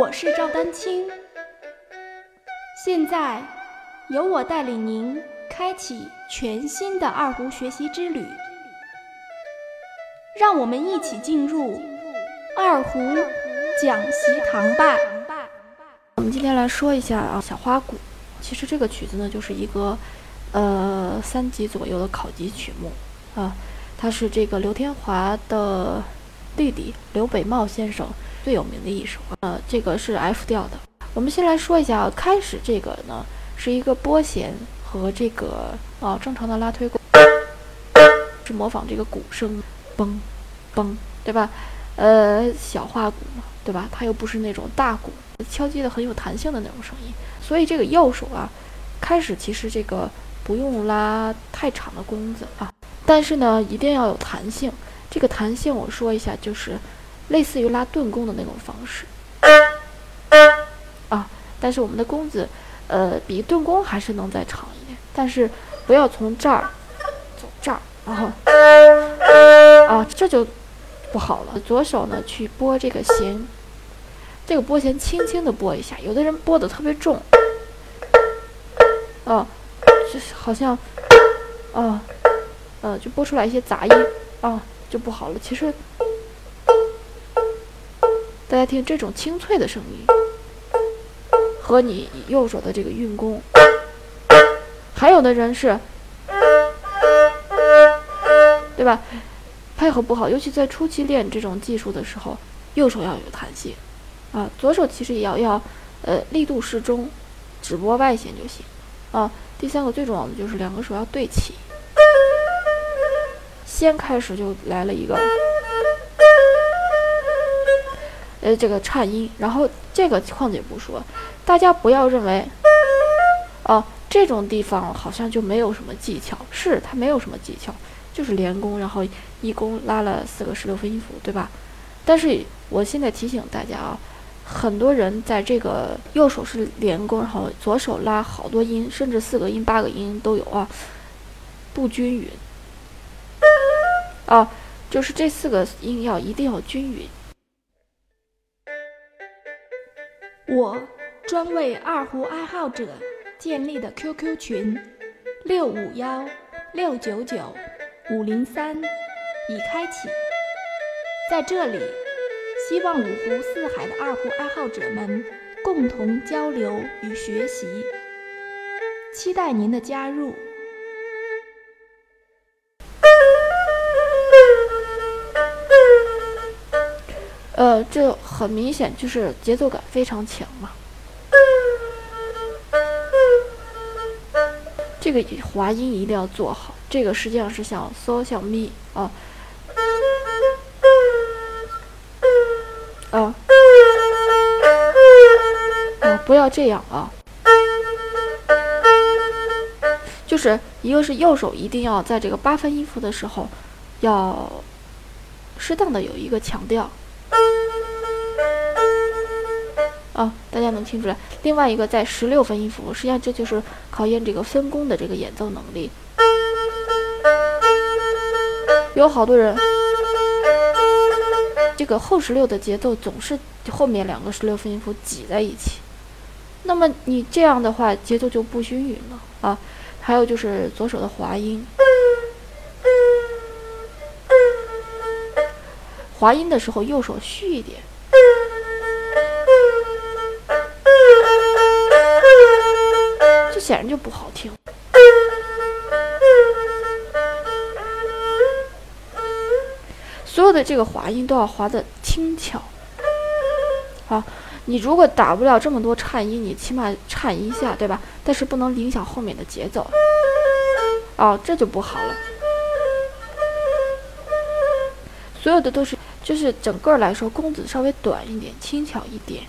我是赵丹青，现在由我带领您开启全新的二胡学习之旅，让我们一起进入二胡讲习堂吧。我们今天来说一下啊，小花鼓。其实这个曲子呢，就是一个呃三级左右的考级曲目啊，它是这个刘天华的弟弟刘北茂先生。最有名的一首，呃，这个是 F 调的。我们先来说一下啊，开始这个呢是一个拨弦和这个啊正常的拉推弓，是模仿这个鼓声，嘣，嘣，对吧？呃，小画鼓嘛，对吧？它又不是那种大鼓，敲击的很有弹性的那种声音。所以这个右手啊，开始其实这个不用拉太长的弓子啊，但是呢一定要有弹性。这个弹性我说一下就是。类似于拉顿弓的那种方式啊，但是我们的弓子，呃，比顿弓还是能再长一点，但是不要从这儿走这儿，然后啊，这就不好了。左手呢去拨这个弦，这个拨弦轻轻的拨一下，有的人拨的特别重，啊，就是好像啊，呃，就拨出来一些杂音啊，就不好了。其实。大家听这种清脆的声音，和你右手的这个运弓，还有的人是，对吧？配合不好，尤其在初期练这种技术的时候，右手要有弹性啊，左手其实也要要，呃，力度适中，只拨外弦就行啊。第三个最重要的就是两个手要对齐，先开始就来了一个。呃，这个颤音，然后这个况且不说，大家不要认为，哦，这种地方好像就没有什么技巧，是它没有什么技巧，就是连弓，然后一弓拉了四个十六分音符，对吧？但是我现在提醒大家啊，很多人在这个右手是连弓，然后左手拉好多音，甚至四个音、八个音都有啊，不均匀，哦，就是这四个音要一定要均匀。我专为二胡爱好者建立的 QQ 群六五幺六九九五零三已开启，在这里，希望五湖四海的二胡爱好者们共同交流与学习，期待您的加入。呃，这很明显就是节奏感非常强嘛。这个滑音一定要做好，这个实际上是像嗦像咪啊啊啊，不要这样啊。就是一个是右手一定要在这个八分音符的时候，要适当的有一个强调。啊，大家能听出来？另外一个在十六分音符，实际上这就是考验这个分工的这个演奏能力。有好多人，这个后十六的节奏总是后面两个十六分音符挤在一起，那么你这样的话节奏就不均匀了啊。还有就是左手的滑音，滑音的时候右手虚一点。显然就不好听。所有的这个滑音都要滑的轻巧。好，你如果打不了这么多颤音，你起码颤一下，对吧？但是不能影响后面的节奏。哦，这就不好了。所有的都是，就是整个来说，弓子稍微短一点，轻巧一点。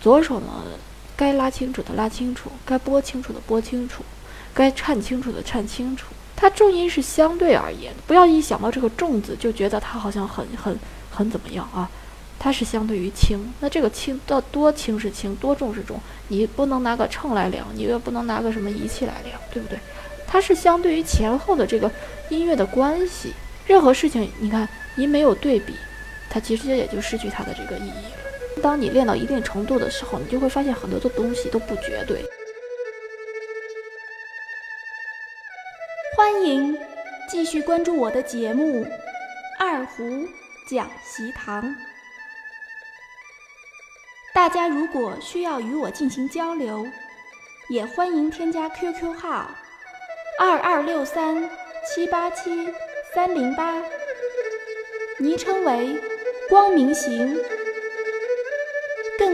左手呢？该拉清楚的拉清楚，该拨清楚的拨清楚，该颤清楚的颤清楚。它重音是相对而言，不要一想到这个重字就觉得它好像很很很怎么样啊？它是相对于轻，那这个轻到多轻是轻，多重是重，你不能拿个秤来量，你又不能拿个什么仪器来量，对不对？它是相对于前后的这个音乐的关系。任何事情，你看，一没有对比，它其实也就失去它的这个意义了。当你练到一定程度的时候，你就会发现很多的东西都不绝对。欢迎继续关注我的节目《二胡讲习堂》。大家如果需要与我进行交流，也欢迎添加 QQ 号二二六三七八七三零八，昵称为“光明行”。